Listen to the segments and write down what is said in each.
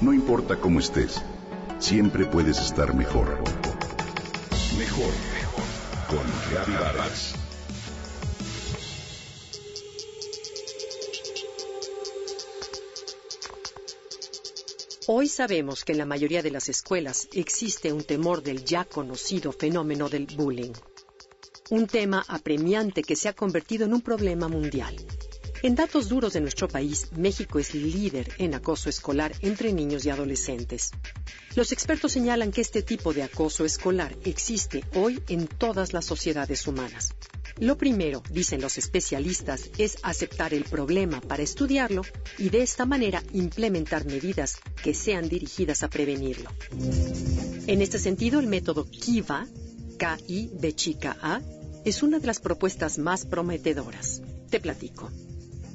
No importa cómo estés, siempre puedes estar mejor. Mejor, mejor. Con Vargas. Hoy sabemos que en la mayoría de las escuelas existe un temor del ya conocido fenómeno del bullying. Un tema apremiante que se ha convertido en un problema mundial. En datos duros de nuestro país, México es líder en acoso escolar entre niños y adolescentes. Los expertos señalan que este tipo de acoso escolar existe hoy en todas las sociedades humanas. Lo primero, dicen los especialistas, es aceptar el problema para estudiarlo y de esta manera implementar medidas que sean dirigidas a prevenirlo. En este sentido, el método KIVA, K-I-B chica A, es una de las propuestas más prometedoras. Te platico.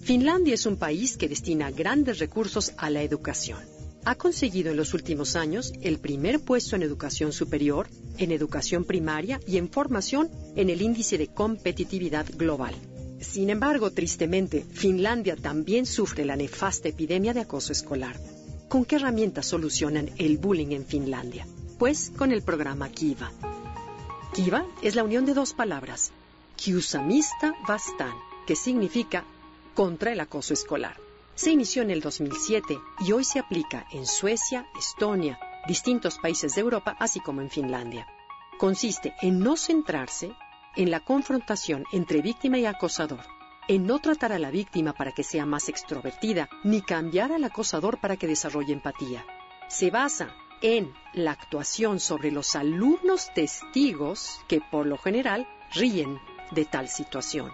Finlandia es un país que destina grandes recursos a la educación. Ha conseguido en los últimos años el primer puesto en educación superior, en educación primaria y en formación en el índice de competitividad global. Sin embargo, tristemente, Finlandia también sufre la nefasta epidemia de acoso escolar. ¿Con qué herramientas solucionan el bullying en Finlandia? Pues con el programa Kiva. Kiva es la unión de dos palabras, Kiusamista Vastan, que significa contra el acoso escolar. Se inició en el 2007 y hoy se aplica en Suecia, Estonia, distintos países de Europa, así como en Finlandia. Consiste en no centrarse en la confrontación entre víctima y acosador, en no tratar a la víctima para que sea más extrovertida, ni cambiar al acosador para que desarrolle empatía. Se basa en la actuación sobre los alumnos testigos que por lo general ríen de tal situación.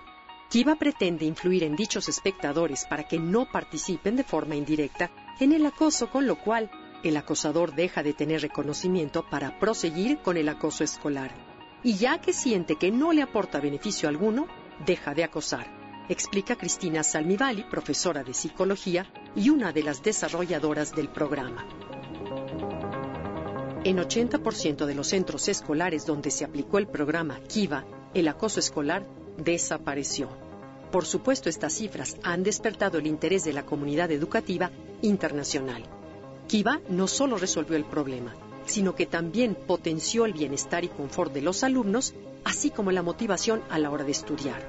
Kiva pretende influir en dichos espectadores para que no participen de forma indirecta en el acoso, con lo cual el acosador deja de tener reconocimiento para proseguir con el acoso escolar. Y ya que siente que no le aporta beneficio alguno, deja de acosar, explica Cristina Salmivali, profesora de psicología y una de las desarrolladoras del programa. En 80% de los centros escolares donde se aplicó el programa Kiva, el acoso escolar desapareció. Por supuesto, estas cifras han despertado el interés de la comunidad educativa internacional. Kiva no solo resolvió el problema, sino que también potenció el bienestar y confort de los alumnos, así como la motivación a la hora de estudiar.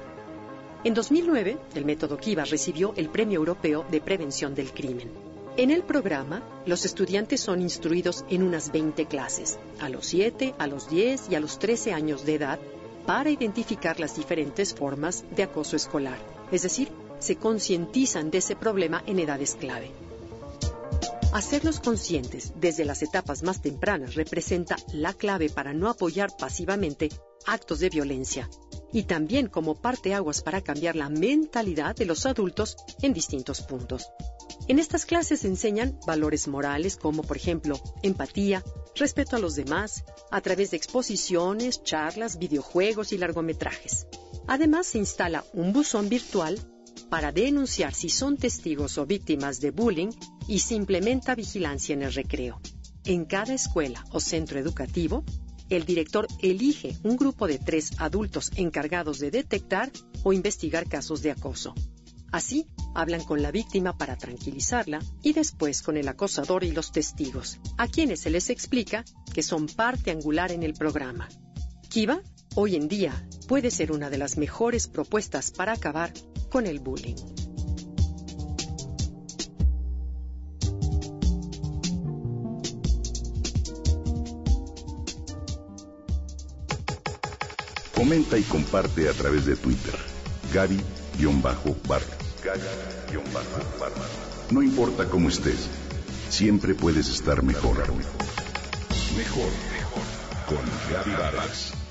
En 2009, el método Kiva recibió el Premio Europeo de Prevención del Crimen. En el programa, los estudiantes son instruidos en unas 20 clases, a los 7, a los 10 y a los 13 años de edad, para identificar las diferentes formas de acoso escolar. Es decir, se concientizan de ese problema en edades clave. Hacerlos conscientes desde las etapas más tempranas representa la clave para no apoyar pasivamente actos de violencia y también como parte aguas para cambiar la mentalidad de los adultos en distintos puntos. En estas clases se enseñan valores morales como, por ejemplo, empatía, respeto a los demás, a través de exposiciones, charlas, videojuegos y largometrajes. Además, se instala un buzón virtual para denunciar si son testigos o víctimas de bullying y se implementa vigilancia en el recreo. En cada escuela o centro educativo, el director elige un grupo de tres adultos encargados de detectar o investigar casos de acoso. Así, hablan con la víctima para tranquilizarla y después con el acosador y los testigos, a quienes se les explica que son parte angular en el programa. Kiva, hoy en día, puede ser una de las mejores propuestas para acabar con el bullying. Comenta y comparte a través de Twitter. Gaby-Vargas. No importa cómo estés, siempre puedes estar mejor. Mejor, mejor. Con Gaby Vargas.